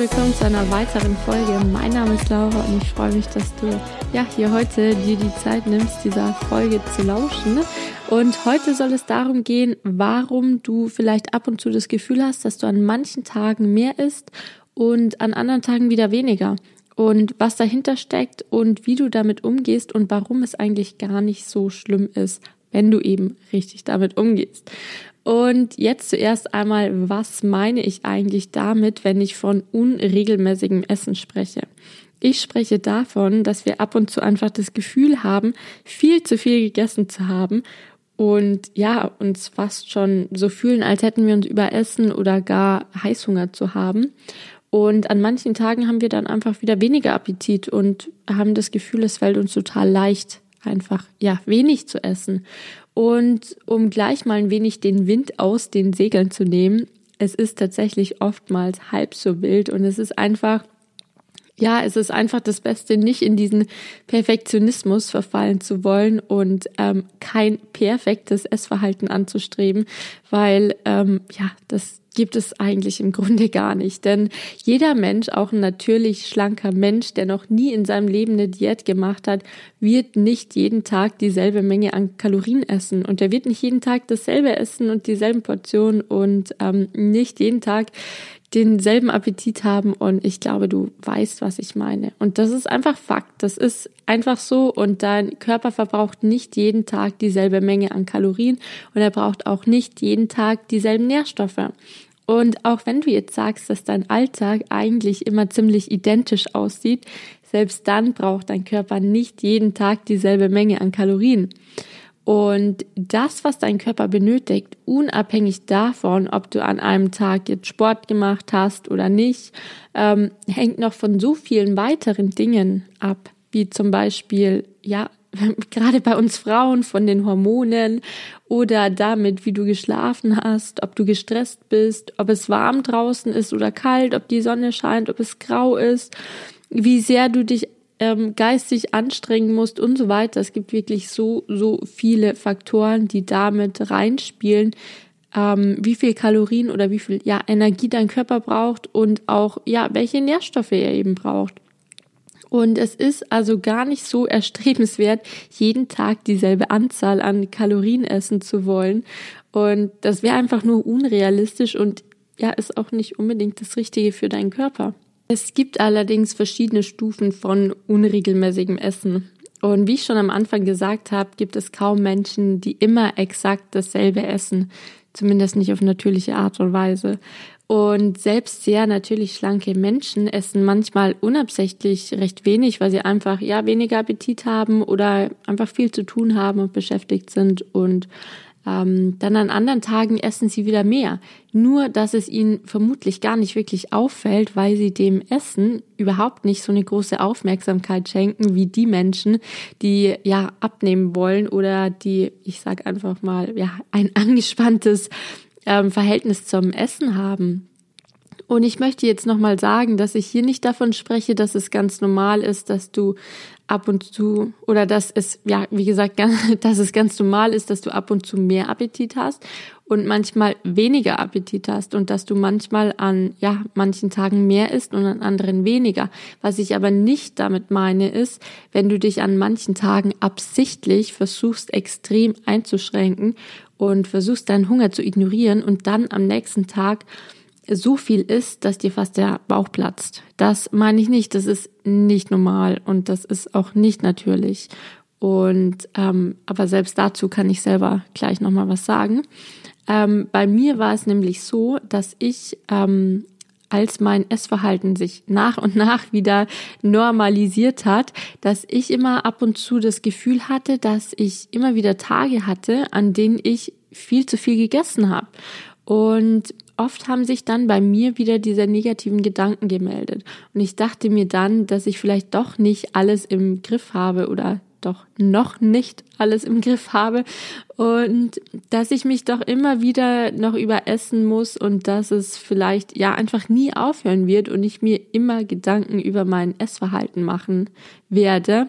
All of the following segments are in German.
willkommen zu einer weiteren Folge. Mein Name ist Laura und ich freue mich, dass du ja hier heute dir die Zeit nimmst, dieser Folge zu lauschen. Und heute soll es darum gehen, warum du vielleicht ab und zu das Gefühl hast, dass du an manchen Tagen mehr isst und an anderen Tagen wieder weniger. Und was dahinter steckt und wie du damit umgehst und warum es eigentlich gar nicht so schlimm ist, wenn du eben richtig damit umgehst. Und jetzt zuerst einmal, was meine ich eigentlich damit, wenn ich von unregelmäßigem Essen spreche? Ich spreche davon, dass wir ab und zu einfach das Gefühl haben, viel zu viel gegessen zu haben und ja, uns fast schon so fühlen, als hätten wir uns überessen oder gar Heißhunger zu haben. Und an manchen Tagen haben wir dann einfach wieder weniger Appetit und haben das Gefühl, es fällt uns total leicht, einfach ja wenig zu essen. Und um gleich mal ein wenig den Wind aus den Segeln zu nehmen, es ist tatsächlich oftmals halb so wild und es ist einfach, ja, es ist einfach das Beste, nicht in diesen Perfektionismus verfallen zu wollen und ähm, kein perfektes Essverhalten anzustreben, weil ähm, ja, das gibt es eigentlich im Grunde gar nicht. Denn jeder Mensch, auch ein natürlich schlanker Mensch, der noch nie in seinem Leben eine Diät gemacht hat, wird nicht jeden Tag dieselbe Menge an Kalorien essen. Und er wird nicht jeden Tag dasselbe essen und dieselben Portionen und ähm, nicht jeden Tag denselben Appetit haben und ich glaube, du weißt, was ich meine. Und das ist einfach Fakt. Das ist einfach so und dein Körper verbraucht nicht jeden Tag dieselbe Menge an Kalorien und er braucht auch nicht jeden Tag dieselben Nährstoffe. Und auch wenn du jetzt sagst, dass dein Alltag eigentlich immer ziemlich identisch aussieht, selbst dann braucht dein Körper nicht jeden Tag dieselbe Menge an Kalorien. Und das, was dein Körper benötigt, unabhängig davon, ob du an einem Tag jetzt Sport gemacht hast oder nicht, ähm, hängt noch von so vielen weiteren Dingen ab, wie zum Beispiel, ja, gerade bei uns Frauen von den Hormonen oder damit, wie du geschlafen hast, ob du gestresst bist, ob es warm draußen ist oder kalt, ob die Sonne scheint, ob es grau ist, wie sehr du dich ähm, geistig anstrengen musst und so weiter. Es gibt wirklich so, so viele Faktoren, die damit reinspielen, ähm, wie viel Kalorien oder wie viel ja, Energie dein Körper braucht und auch ja, welche Nährstoffe er eben braucht. Und es ist also gar nicht so erstrebenswert, jeden Tag dieselbe Anzahl an Kalorien essen zu wollen. Und das wäre einfach nur unrealistisch und ja, ist auch nicht unbedingt das Richtige für deinen Körper. Es gibt allerdings verschiedene Stufen von unregelmäßigem Essen. Und wie ich schon am Anfang gesagt habe, gibt es kaum Menschen, die immer exakt dasselbe essen. Zumindest nicht auf natürliche Art und Weise. Und selbst sehr natürlich schlanke Menschen essen manchmal unabsichtlich recht wenig, weil sie einfach ja weniger Appetit haben oder einfach viel zu tun haben und beschäftigt sind. Und ähm, dann an anderen Tagen essen sie wieder mehr. Nur, dass es ihnen vermutlich gar nicht wirklich auffällt, weil sie dem Essen überhaupt nicht so eine große Aufmerksamkeit schenken wie die Menschen, die ja abnehmen wollen oder die, ich sag einfach mal, ja, ein angespanntes ähm, Verhältnis zum Essen haben. Und ich möchte jetzt nochmal sagen, dass ich hier nicht davon spreche, dass es ganz normal ist, dass du ab und zu oder dass es, ja, wie gesagt, dass es ganz normal ist, dass du ab und zu mehr Appetit hast und manchmal weniger Appetit hast und dass du manchmal an, ja, manchen Tagen mehr isst und an anderen weniger. Was ich aber nicht damit meine ist, wenn du dich an manchen Tagen absichtlich versuchst, extrem einzuschränken und versuchst deinen Hunger zu ignorieren und dann am nächsten Tag so viel ist, dass dir fast der Bauch platzt. Das meine ich nicht. Das ist nicht normal und das ist auch nicht natürlich. Und ähm, aber selbst dazu kann ich selber gleich noch mal was sagen. Ähm, bei mir war es nämlich so, dass ich ähm, als mein Essverhalten sich nach und nach wieder normalisiert hat, dass ich immer ab und zu das Gefühl hatte, dass ich immer wieder Tage hatte, an denen ich viel zu viel gegessen habe. Und oft haben sich dann bei mir wieder diese negativen Gedanken gemeldet. Und ich dachte mir dann, dass ich vielleicht doch nicht alles im Griff habe oder doch noch nicht alles im Griff habe und dass ich mich doch immer wieder noch überessen muss und dass es vielleicht ja einfach nie aufhören wird und ich mir immer Gedanken über mein Essverhalten machen werde.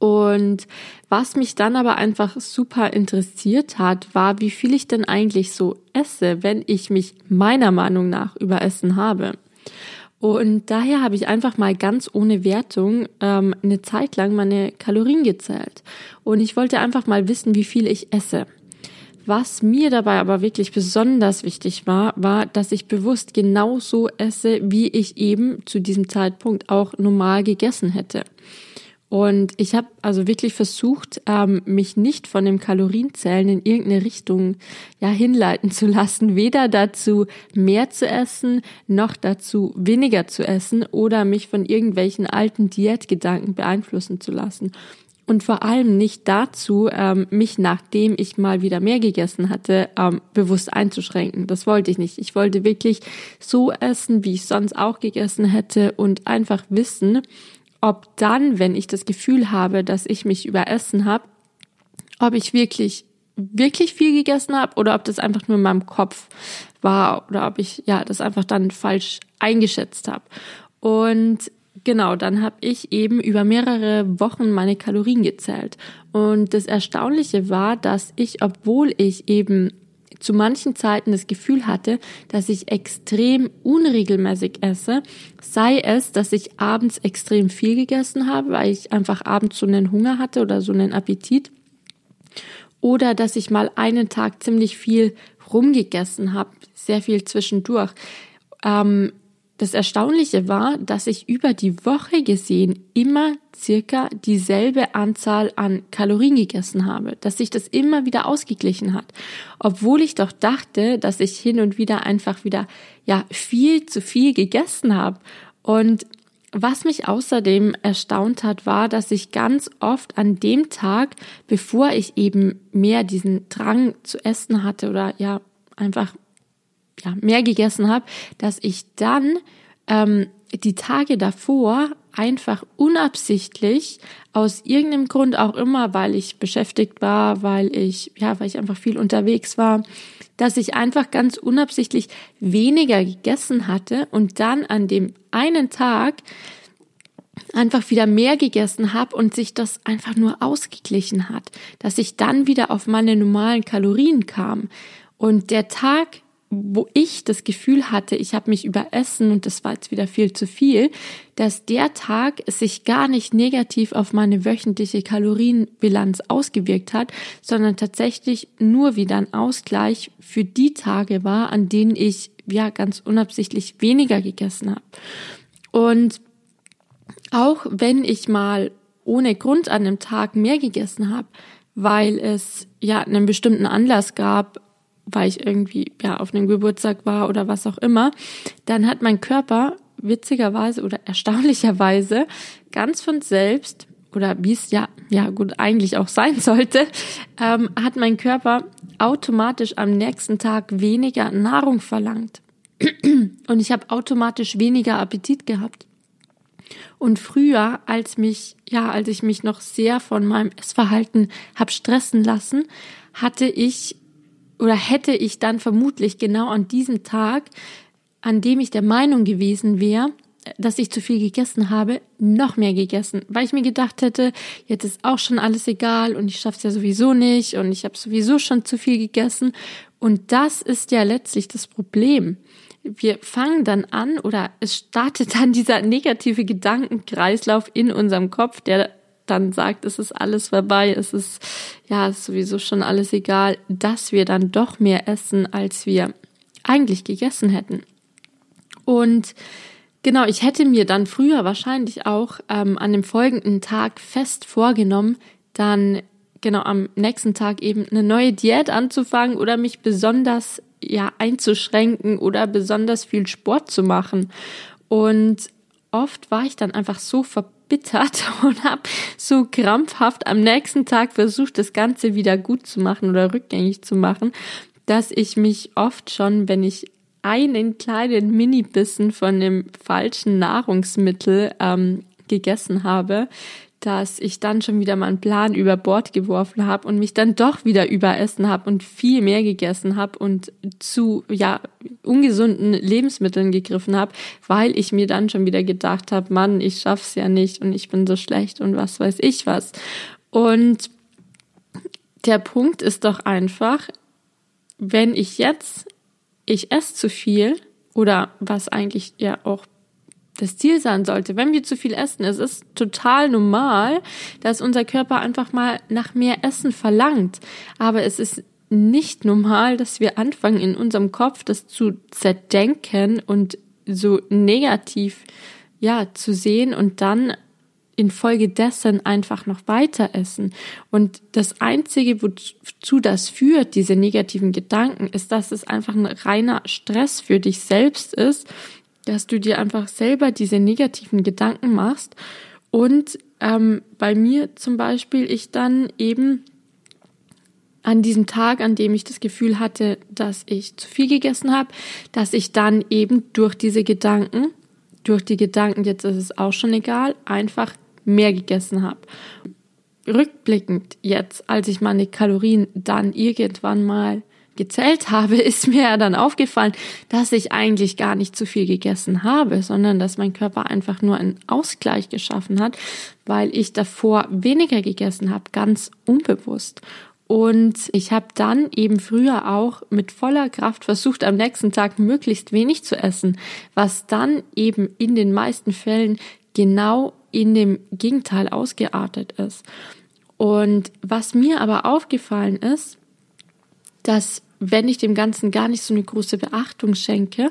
Und was mich dann aber einfach super interessiert hat, war, wie viel ich denn eigentlich so esse, wenn ich mich meiner Meinung nach überessen habe. Und daher habe ich einfach mal ganz ohne Wertung ähm, eine Zeit lang meine Kalorien gezählt. Und ich wollte einfach mal wissen, wie viel ich esse. Was mir dabei aber wirklich besonders wichtig war, war, dass ich bewusst genauso esse, wie ich eben zu diesem Zeitpunkt auch normal gegessen hätte. Und ich habe also wirklich versucht, ähm, mich nicht von dem Kalorienzählen in irgendeine Richtung ja hinleiten zu lassen, weder dazu mehr zu essen, noch dazu weniger zu essen oder mich von irgendwelchen alten Diätgedanken beeinflussen zu lassen. Und vor allem nicht dazu, ähm, mich nachdem ich mal wieder mehr gegessen hatte, ähm, bewusst einzuschränken. Das wollte ich nicht. Ich wollte wirklich so essen, wie ich sonst auch gegessen hätte und einfach wissen, ob dann, wenn ich das Gefühl habe, dass ich mich überessen habe, ob ich wirklich wirklich viel gegessen habe oder ob das einfach nur in meinem Kopf war oder ob ich ja das einfach dann falsch eingeschätzt habe. Und genau, dann habe ich eben über mehrere Wochen meine Kalorien gezählt. Und das Erstaunliche war, dass ich, obwohl ich eben zu manchen Zeiten das Gefühl hatte, dass ich extrem unregelmäßig esse, sei es, dass ich abends extrem viel gegessen habe, weil ich einfach abends so einen Hunger hatte oder so einen Appetit, oder dass ich mal einen Tag ziemlich viel rumgegessen habe, sehr viel zwischendurch. Ähm, das Erstaunliche war, dass ich über die Woche gesehen immer circa dieselbe Anzahl an Kalorien gegessen habe, dass sich das immer wieder ausgeglichen hat, obwohl ich doch dachte, dass ich hin und wieder einfach wieder ja viel zu viel gegessen habe. Und was mich außerdem erstaunt hat, war, dass ich ganz oft an dem Tag, bevor ich eben mehr diesen Drang zu essen hatte oder ja einfach ja, mehr gegessen habe, dass ich dann ähm, die Tage davor einfach unabsichtlich aus irgendeinem Grund auch immer, weil ich beschäftigt war, weil ich ja, weil ich einfach viel unterwegs war, dass ich einfach ganz unabsichtlich weniger gegessen hatte und dann an dem einen Tag einfach wieder mehr gegessen habe und sich das einfach nur ausgeglichen hat, dass ich dann wieder auf meine normalen Kalorien kam. Und der Tag, wo ich das Gefühl hatte, ich habe mich überessen und das war jetzt wieder viel zu viel, dass der Tag sich gar nicht negativ auf meine wöchentliche Kalorienbilanz ausgewirkt hat, sondern tatsächlich nur wieder ein Ausgleich für die Tage war, an denen ich ja ganz unabsichtlich weniger gegessen habe. Und auch wenn ich mal ohne Grund an einem Tag mehr gegessen habe, weil es ja einen bestimmten Anlass gab, weil ich irgendwie ja auf einem Geburtstag war oder was auch immer, dann hat mein Körper witzigerweise oder erstaunlicherweise ganz von selbst oder wie es ja ja gut eigentlich auch sein sollte, ähm, hat mein Körper automatisch am nächsten Tag weniger Nahrung verlangt und ich habe automatisch weniger Appetit gehabt. Und früher, als mich, ja, als ich mich noch sehr von meinem Essverhalten hab stressen lassen, hatte ich oder hätte ich dann vermutlich genau an diesem Tag, an dem ich der Meinung gewesen wäre, dass ich zu viel gegessen habe, noch mehr gegessen, weil ich mir gedacht hätte, jetzt ist auch schon alles egal und ich schaff's ja sowieso nicht und ich habe sowieso schon zu viel gegessen. Und das ist ja letztlich das Problem. Wir fangen dann an oder es startet dann dieser negative Gedankenkreislauf in unserem Kopf, der dann sagt, es ist alles vorbei, es ist ja ist sowieso schon alles egal, dass wir dann doch mehr essen, als wir eigentlich gegessen hätten. Und genau, ich hätte mir dann früher wahrscheinlich auch ähm, an dem folgenden Tag fest vorgenommen, dann genau am nächsten Tag eben eine neue Diät anzufangen oder mich besonders ja einzuschränken oder besonders viel Sport zu machen. Und oft war ich dann einfach so verbittert und habe so krampfhaft am nächsten Tag versucht, das Ganze wieder gut zu machen oder rückgängig zu machen, dass ich mich oft schon, wenn ich einen kleinen Mini-Bissen von dem falschen Nahrungsmittel ähm, gegessen habe, dass ich dann schon wieder meinen Plan über Bord geworfen habe und mich dann doch wieder überessen habe und viel mehr gegessen habe und zu ja ungesunden Lebensmitteln gegriffen habe, weil ich mir dann schon wieder gedacht habe, Mann, ich schaff's ja nicht und ich bin so schlecht und was weiß ich was. Und der Punkt ist doch einfach, wenn ich jetzt ich esse zu viel oder was eigentlich ja auch das Ziel sein sollte. Wenn wir zu viel essen, es ist total normal, dass unser Körper einfach mal nach mehr Essen verlangt. Aber es ist nicht normal, dass wir anfangen, in unserem Kopf das zu zerdenken und so negativ, ja, zu sehen und dann infolgedessen einfach noch weiter essen. Und das Einzige, wozu das führt, diese negativen Gedanken, ist, dass es einfach ein reiner Stress für dich selbst ist, dass du dir einfach selber diese negativen Gedanken machst. Und ähm, bei mir zum Beispiel, ich dann eben an diesem Tag, an dem ich das Gefühl hatte, dass ich zu viel gegessen habe, dass ich dann eben durch diese Gedanken, durch die Gedanken, jetzt ist es auch schon egal, einfach mehr gegessen habe. Rückblickend jetzt, als ich meine Kalorien dann irgendwann mal gezählt habe, ist mir dann aufgefallen, dass ich eigentlich gar nicht zu viel gegessen habe, sondern dass mein Körper einfach nur einen Ausgleich geschaffen hat, weil ich davor weniger gegessen habe, ganz unbewusst. Und ich habe dann eben früher auch mit voller Kraft versucht, am nächsten Tag möglichst wenig zu essen, was dann eben in den meisten Fällen genau in dem Gegenteil ausgeartet ist. Und was mir aber aufgefallen ist, dass wenn ich dem Ganzen gar nicht so eine große Beachtung schenke,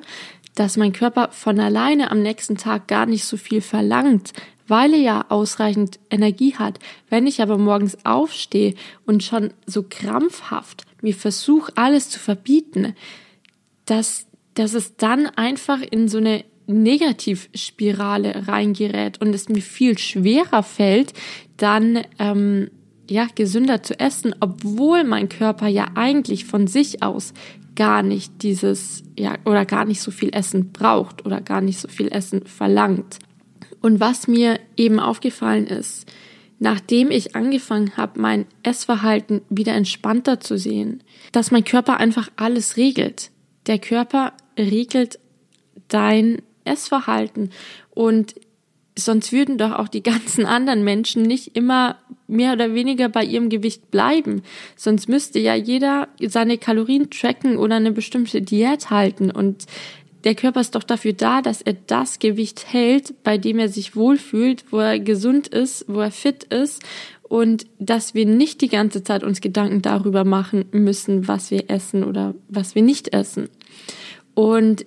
dass mein Körper von alleine am nächsten Tag gar nicht so viel verlangt, weil er ja ausreichend Energie hat. Wenn ich aber morgens aufstehe und schon so krampfhaft mir versuche, alles zu verbieten, dass, dass es dann einfach in so eine Negativspirale reingerät und es mir viel schwerer fällt, dann ähm, ja gesünder zu essen, obwohl mein Körper ja eigentlich von sich aus gar nicht dieses ja oder gar nicht so viel Essen braucht oder gar nicht so viel Essen verlangt. Und was mir eben aufgefallen ist, nachdem ich angefangen habe, mein Essverhalten wieder entspannter zu sehen, dass mein Körper einfach alles regelt. Der Körper regelt dein Essverhalten und sonst würden doch auch die ganzen anderen Menschen nicht immer mehr oder weniger bei ihrem Gewicht bleiben. Sonst müsste ja jeder seine Kalorien tracken oder eine bestimmte Diät halten und der Körper ist doch dafür da, dass er das Gewicht hält, bei dem er sich wohlfühlt, wo er gesund ist, wo er fit ist und dass wir nicht die ganze Zeit uns Gedanken darüber machen müssen, was wir essen oder was wir nicht essen. Und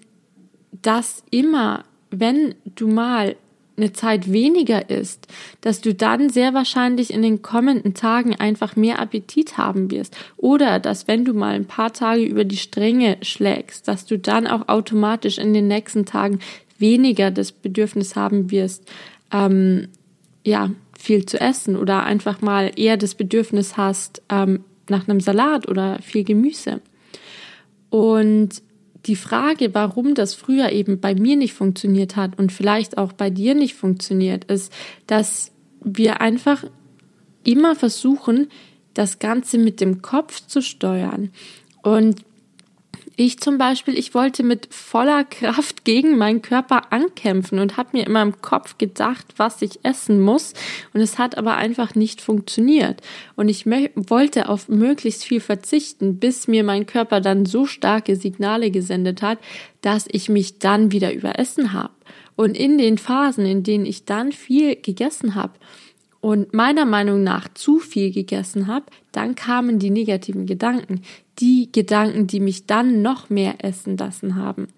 dass immer, wenn du mal eine Zeit weniger isst, dass du dann sehr wahrscheinlich in den kommenden Tagen einfach mehr Appetit haben wirst. Oder dass wenn du mal ein paar Tage über die Stränge schlägst, dass du dann auch automatisch in den nächsten Tagen weniger das Bedürfnis haben wirst, ähm, ja, viel zu essen oder einfach mal eher das Bedürfnis hast ähm, nach einem Salat oder viel Gemüse. Und die Frage, warum das früher eben bei mir nicht funktioniert hat und vielleicht auch bei dir nicht funktioniert, ist, dass wir einfach immer versuchen, das Ganze mit dem Kopf zu steuern. Und ich zum Beispiel, ich wollte mit voller Kraft gegen meinen Körper ankämpfen und habe mir immer im Kopf gedacht, was ich essen muss. Und es hat aber einfach nicht funktioniert. Und ich wollte auf möglichst viel verzichten, bis mir mein Körper dann so starke Signale gesendet hat, dass ich mich dann wieder überessen habe. Und in den Phasen, in denen ich dann viel gegessen habe, und meiner Meinung nach zu viel gegessen habe, dann kamen die negativen Gedanken. Die Gedanken, die mich dann noch mehr essen lassen haben.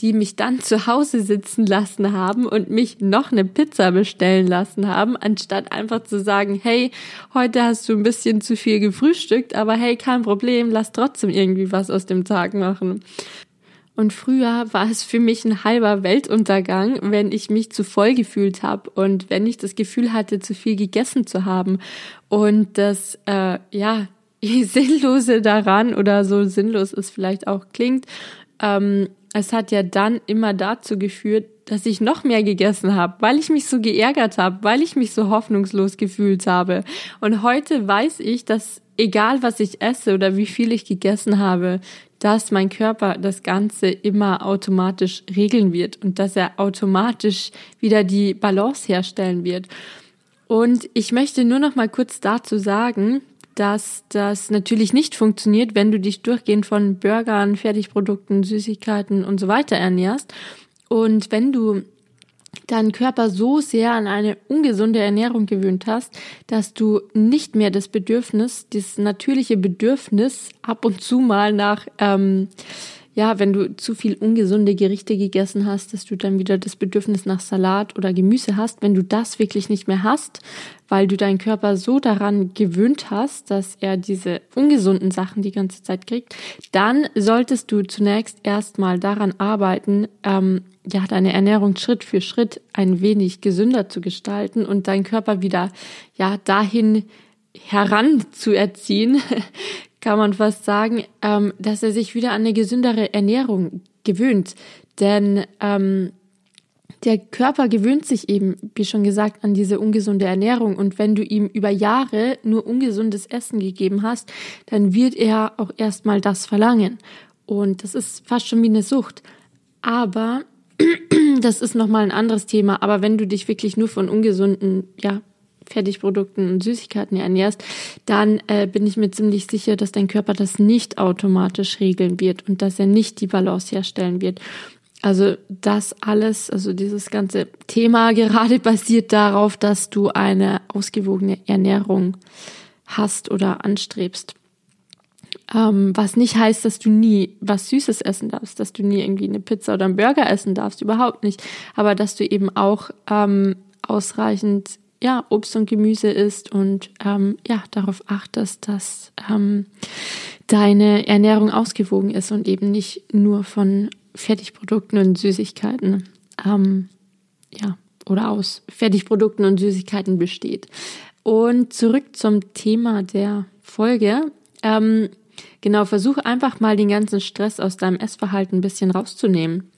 Die mich dann zu Hause sitzen lassen haben und mich noch eine Pizza bestellen lassen haben, anstatt einfach zu sagen, hey, heute hast du ein bisschen zu viel gefrühstückt, aber hey, kein Problem, lass trotzdem irgendwie was aus dem Tag machen. Und früher war es für mich ein halber Weltuntergang, wenn ich mich zu voll gefühlt habe und wenn ich das Gefühl hatte, zu viel gegessen zu haben. Und das, äh, ja, Sinnlose daran oder so sinnlos es vielleicht auch klingt, ähm, es hat ja dann immer dazu geführt, dass ich noch mehr gegessen habe, weil ich mich so geärgert habe, weil ich mich so hoffnungslos gefühlt habe. Und heute weiß ich, dass egal was ich esse oder wie viel ich gegessen habe, dass mein Körper das Ganze immer automatisch regeln wird und dass er automatisch wieder die Balance herstellen wird. Und ich möchte nur noch mal kurz dazu sagen, dass das natürlich nicht funktioniert, wenn du dich durchgehend von Burgern, Fertigprodukten, Süßigkeiten und so weiter ernährst. Und wenn du deinen Körper so sehr an eine ungesunde Ernährung gewöhnt hast, dass du nicht mehr das Bedürfnis, das natürliche Bedürfnis ab und zu mal nach ähm, ja, wenn du zu viel ungesunde Gerichte gegessen hast, dass du dann wieder das Bedürfnis nach Salat oder Gemüse hast, wenn du das wirklich nicht mehr hast, weil du deinen Körper so daran gewöhnt hast, dass er diese ungesunden Sachen die ganze Zeit kriegt, dann solltest du zunächst erstmal daran arbeiten, ähm, ja, deine Ernährung Schritt für Schritt ein wenig gesünder zu gestalten und deinen Körper wieder, ja, dahin heranzuerziehen, kann man fast sagen, ähm, dass er sich wieder an eine gesündere Ernährung gewöhnt. Denn ähm, der Körper gewöhnt sich eben, wie schon gesagt, an diese ungesunde Ernährung. Und wenn du ihm über Jahre nur ungesundes Essen gegeben hast, dann wird er auch erstmal das verlangen. Und das ist fast schon wie eine Sucht. Aber das ist nochmal ein anderes Thema. Aber wenn du dich wirklich nur von ungesunden, ja, Fertigprodukten und Süßigkeiten ernährst, dann äh, bin ich mir ziemlich sicher, dass dein Körper das nicht automatisch regeln wird und dass er nicht die Balance herstellen wird. Also das alles, also dieses ganze Thema gerade basiert darauf, dass du eine ausgewogene Ernährung hast oder anstrebst. Ähm, was nicht heißt, dass du nie was Süßes essen darfst, dass du nie irgendwie eine Pizza oder einen Burger essen darfst, überhaupt nicht. Aber dass du eben auch ähm, ausreichend ja, Obst und Gemüse isst und ähm, ja, darauf achtest, dass ähm, deine Ernährung ausgewogen ist und eben nicht nur von Fertigprodukten und Süßigkeiten, ähm, ja, oder aus Fertigprodukten und Süßigkeiten besteht. Und zurück zum Thema der Folge. Ähm, genau, versuche einfach mal den ganzen Stress aus deinem Essverhalten ein bisschen rauszunehmen.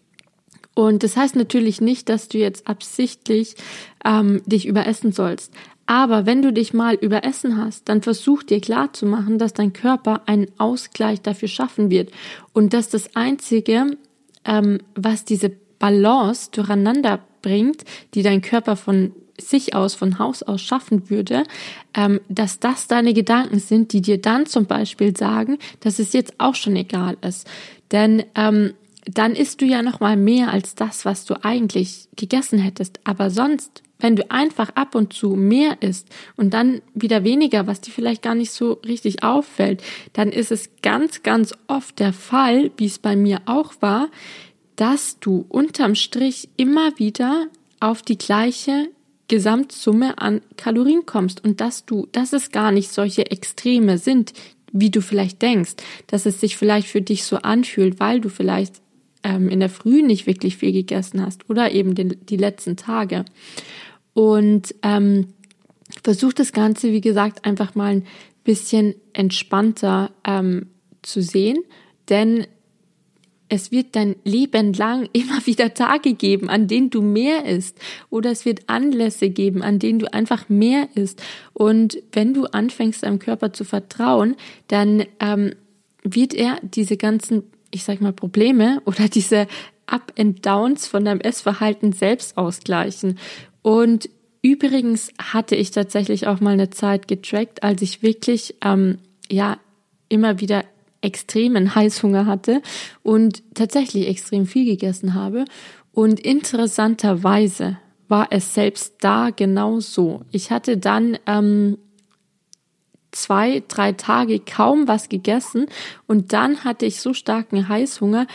Und das heißt natürlich nicht, dass du jetzt absichtlich ähm, dich überessen sollst. Aber wenn du dich mal überessen hast, dann versuch dir klar zu machen, dass dein Körper einen Ausgleich dafür schaffen wird. Und dass das Einzige, ähm, was diese Balance durcheinander bringt, die dein Körper von sich aus, von Haus aus schaffen würde, ähm, dass das deine Gedanken sind, die dir dann zum Beispiel sagen, dass es jetzt auch schon egal ist. Denn ähm, dann isst du ja noch mal mehr als das, was du eigentlich gegessen hättest. Aber sonst, wenn du einfach ab und zu mehr isst und dann wieder weniger, was dir vielleicht gar nicht so richtig auffällt, dann ist es ganz, ganz oft der Fall, wie es bei mir auch war, dass du unterm Strich immer wieder auf die gleiche Gesamtsumme an Kalorien kommst und dass du, dass es gar nicht solche Extreme sind, wie du vielleicht denkst, dass es sich vielleicht für dich so anfühlt, weil du vielleicht ähm, in der Früh nicht wirklich viel gegessen hast oder eben den, die letzten Tage. Und ähm, versuch das Ganze, wie gesagt, einfach mal ein bisschen entspannter ähm, zu sehen, denn es wird dein Leben lang immer wieder Tage geben, an denen du mehr isst. Oder es wird Anlässe geben, an denen du einfach mehr isst. Und wenn du anfängst, deinem Körper zu vertrauen, dann ähm, wird er diese ganzen ich sag mal, Probleme oder diese Up and Downs von deinem Essverhalten selbst ausgleichen. Und übrigens hatte ich tatsächlich auch mal eine Zeit getrackt, als ich wirklich, ähm, ja, immer wieder extremen Heißhunger hatte und tatsächlich extrem viel gegessen habe. Und interessanterweise war es selbst da genau so. Ich hatte dann ähm, zwei, drei Tage kaum was gegessen und dann hatte ich so starken Heißhunger,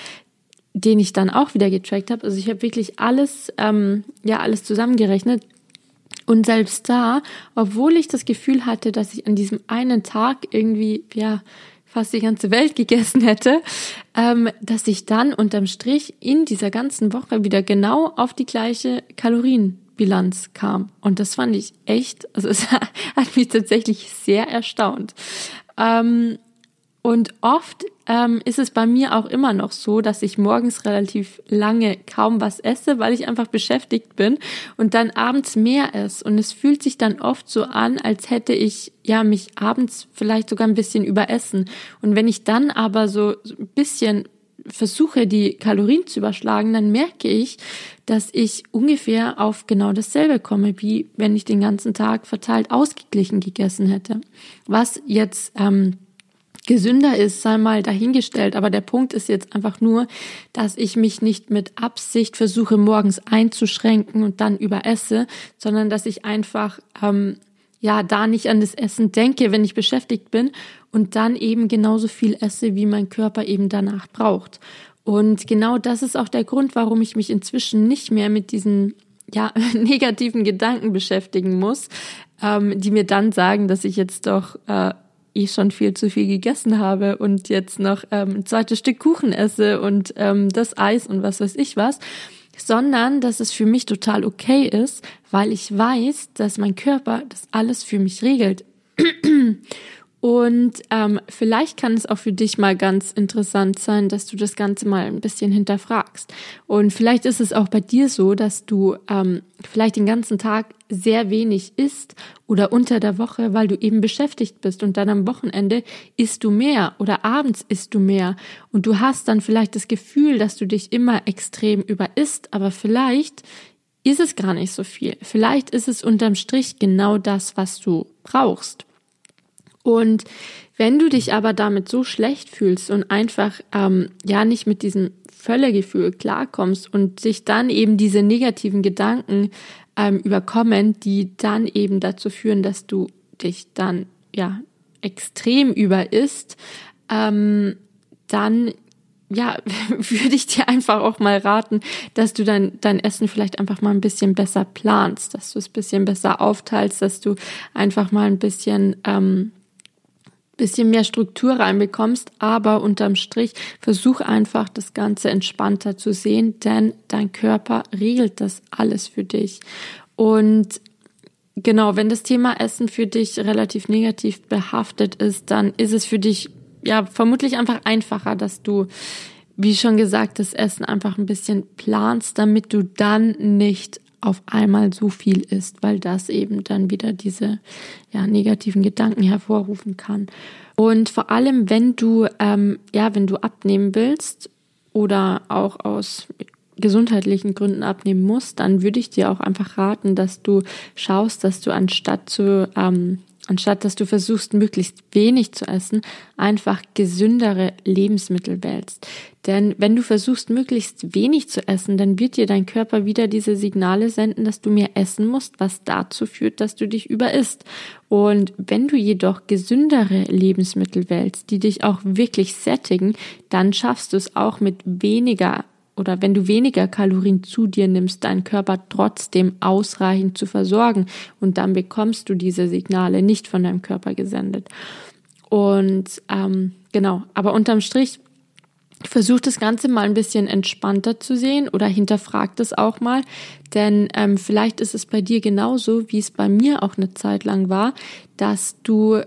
den ich dann auch wieder getrackt habe. Also ich habe wirklich alles, ähm, ja, alles zusammengerechnet. Und selbst da, obwohl ich das Gefühl hatte, dass ich an diesem einen Tag irgendwie, ja, fast die ganze Welt gegessen hätte, ähm, dass ich dann unterm Strich in dieser ganzen Woche wieder genau auf die gleiche Kalorien Bilanz kam. Und das fand ich echt, also es hat mich tatsächlich sehr erstaunt. Ähm, und oft ähm, ist es bei mir auch immer noch so, dass ich morgens relativ lange kaum was esse, weil ich einfach beschäftigt bin und dann abends mehr esse. Und es fühlt sich dann oft so an, als hätte ich ja mich abends vielleicht sogar ein bisschen überessen. Und wenn ich dann aber so ein bisschen versuche, die Kalorien zu überschlagen, dann merke ich, dass ich ungefähr auf genau dasselbe komme, wie wenn ich den ganzen Tag verteilt ausgeglichen gegessen hätte. Was jetzt ähm, gesünder ist, sei mal dahingestellt. Aber der Punkt ist jetzt einfach nur, dass ich mich nicht mit Absicht versuche, morgens einzuschränken und dann überesse, sondern dass ich einfach ähm, ja da nicht an das Essen denke, wenn ich beschäftigt bin und dann eben genauso viel esse, wie mein Körper eben danach braucht. Und genau das ist auch der Grund, warum ich mich inzwischen nicht mehr mit diesen ja, negativen Gedanken beschäftigen muss, ähm, die mir dann sagen, dass ich jetzt doch äh, eh schon viel zu viel gegessen habe und jetzt noch ähm, ein zweites Stück Kuchen esse und ähm, das Eis und was weiß ich was, sondern dass es für mich total okay ist, weil ich weiß, dass mein Körper das alles für mich regelt. Und ähm, vielleicht kann es auch für dich mal ganz interessant sein, dass du das Ganze mal ein bisschen hinterfragst. Und vielleicht ist es auch bei dir so, dass du ähm, vielleicht den ganzen Tag sehr wenig isst oder unter der Woche, weil du eben beschäftigt bist und dann am Wochenende isst du mehr oder abends isst du mehr und du hast dann vielleicht das Gefühl, dass du dich immer extrem überisst, aber vielleicht ist es gar nicht so viel. Vielleicht ist es unterm Strich genau das, was du brauchst. Und wenn du dich aber damit so schlecht fühlst und einfach ähm, ja nicht mit diesem Völlegefühl klarkommst und sich dann eben diese negativen Gedanken ähm, überkommen, die dann eben dazu führen, dass du dich dann ja extrem über isst, ähm, dann ja, würde ich dir einfach auch mal raten, dass du dein, dein Essen vielleicht einfach mal ein bisschen besser planst, dass du es ein bisschen besser aufteilst, dass du einfach mal ein bisschen ähm, bisschen mehr Struktur reinbekommst, aber unterm Strich versuch einfach das Ganze entspannter zu sehen, denn dein Körper regelt das alles für dich. Und genau, wenn das Thema Essen für dich relativ negativ behaftet ist, dann ist es für dich ja vermutlich einfach einfacher, dass du wie schon gesagt, das Essen einfach ein bisschen planst, damit du dann nicht auf einmal so viel ist, weil das eben dann wieder diese ja, negativen Gedanken hervorrufen kann. Und vor allem, wenn du ähm, ja, wenn du abnehmen willst oder auch aus gesundheitlichen Gründen abnehmen musst, dann würde ich dir auch einfach raten, dass du schaust, dass du anstatt zu ähm, anstatt dass du versuchst, möglichst wenig zu essen, einfach gesündere Lebensmittel wählst. Denn wenn du versuchst, möglichst wenig zu essen, dann wird dir dein Körper wieder diese Signale senden, dass du mehr essen musst, was dazu führt, dass du dich überisst. Und wenn du jedoch gesündere Lebensmittel wählst, die dich auch wirklich sättigen, dann schaffst du es auch mit weniger oder wenn du weniger Kalorien zu dir nimmst, deinen Körper trotzdem ausreichend zu versorgen. Und dann bekommst du diese Signale nicht von deinem Körper gesendet. Und ähm, genau, aber unterm Strich versuch das Ganze mal ein bisschen entspannter zu sehen oder hinterfragt es auch mal, denn ähm, vielleicht ist es bei dir genauso, wie es bei mir auch eine Zeit lang war, dass du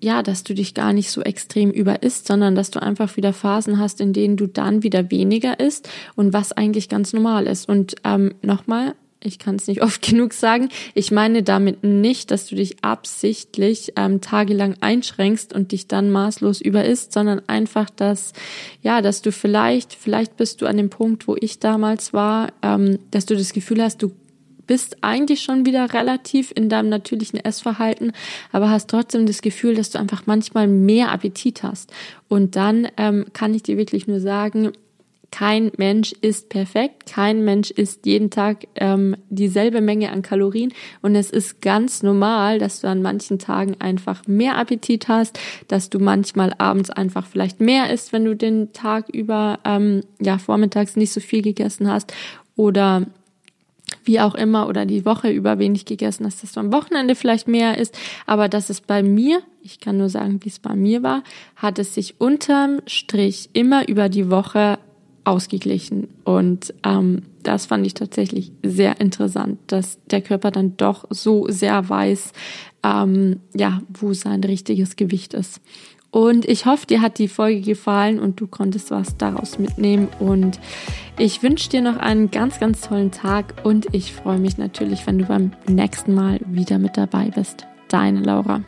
ja, dass du dich gar nicht so extrem überisst, sondern dass du einfach wieder Phasen hast, in denen du dann wieder weniger isst und was eigentlich ganz normal ist. Und ähm, nochmal, ich kann es nicht oft genug sagen, ich meine damit nicht, dass du dich absichtlich ähm, tagelang einschränkst und dich dann maßlos überisst, sondern einfach, dass, ja, dass du vielleicht, vielleicht bist du an dem Punkt, wo ich damals war, ähm, dass du das Gefühl hast, du bist eigentlich schon wieder relativ in deinem natürlichen Essverhalten, aber hast trotzdem das Gefühl, dass du einfach manchmal mehr Appetit hast. Und dann ähm, kann ich dir wirklich nur sagen, kein Mensch ist perfekt, kein Mensch isst jeden Tag ähm, dieselbe Menge an Kalorien und es ist ganz normal, dass du an manchen Tagen einfach mehr Appetit hast, dass du manchmal abends einfach vielleicht mehr isst, wenn du den Tag über ähm, ja vormittags nicht so viel gegessen hast oder wie auch immer oder die Woche über wenig gegessen hast, dass du am Wochenende vielleicht mehr isst. Aber das ist bei mir, ich kann nur sagen, wie es bei mir war, hat es sich unterm Strich immer über die Woche ausgeglichen. Und ähm, das fand ich tatsächlich sehr interessant, dass der Körper dann doch so sehr weiß, ähm, ja, wo sein richtiges Gewicht ist. Und ich hoffe, dir hat die Folge gefallen und du konntest was daraus mitnehmen. Und ich wünsche dir noch einen ganz, ganz tollen Tag und ich freue mich natürlich, wenn du beim nächsten Mal wieder mit dabei bist. Deine Laura.